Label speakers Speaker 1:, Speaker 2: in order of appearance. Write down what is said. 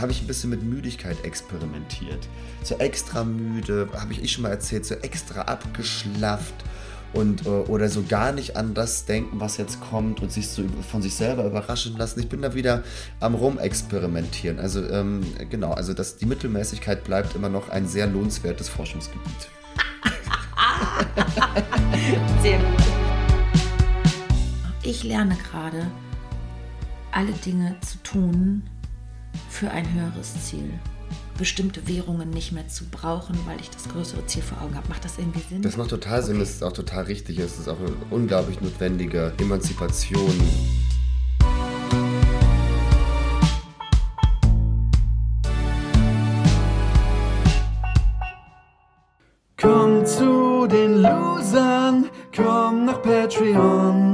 Speaker 1: habe ich ein bisschen mit Müdigkeit experimentiert. So extra müde, habe ich eh schon mal erzählt, so extra abgeschlafft und äh, oder so gar nicht an das denken, was jetzt kommt und sich so von sich selber überraschen lassen. Ich bin da wieder am rumexperimentieren. Also ähm, genau, also das, die Mittelmäßigkeit bleibt immer noch ein sehr lohnenswertes Forschungsgebiet.
Speaker 2: sehr gut. Ich lerne gerade, alle Dinge zu tun für ein höheres Ziel bestimmte Währungen nicht mehr zu brauchen, weil ich das größere Ziel vor Augen habe. Macht das irgendwie Sinn?
Speaker 1: Das macht total Sinn, das ist auch total richtig. Es ist auch eine unglaublich notwendige Emanzipation.
Speaker 3: Komm zu den Losern, komm nach Patreon.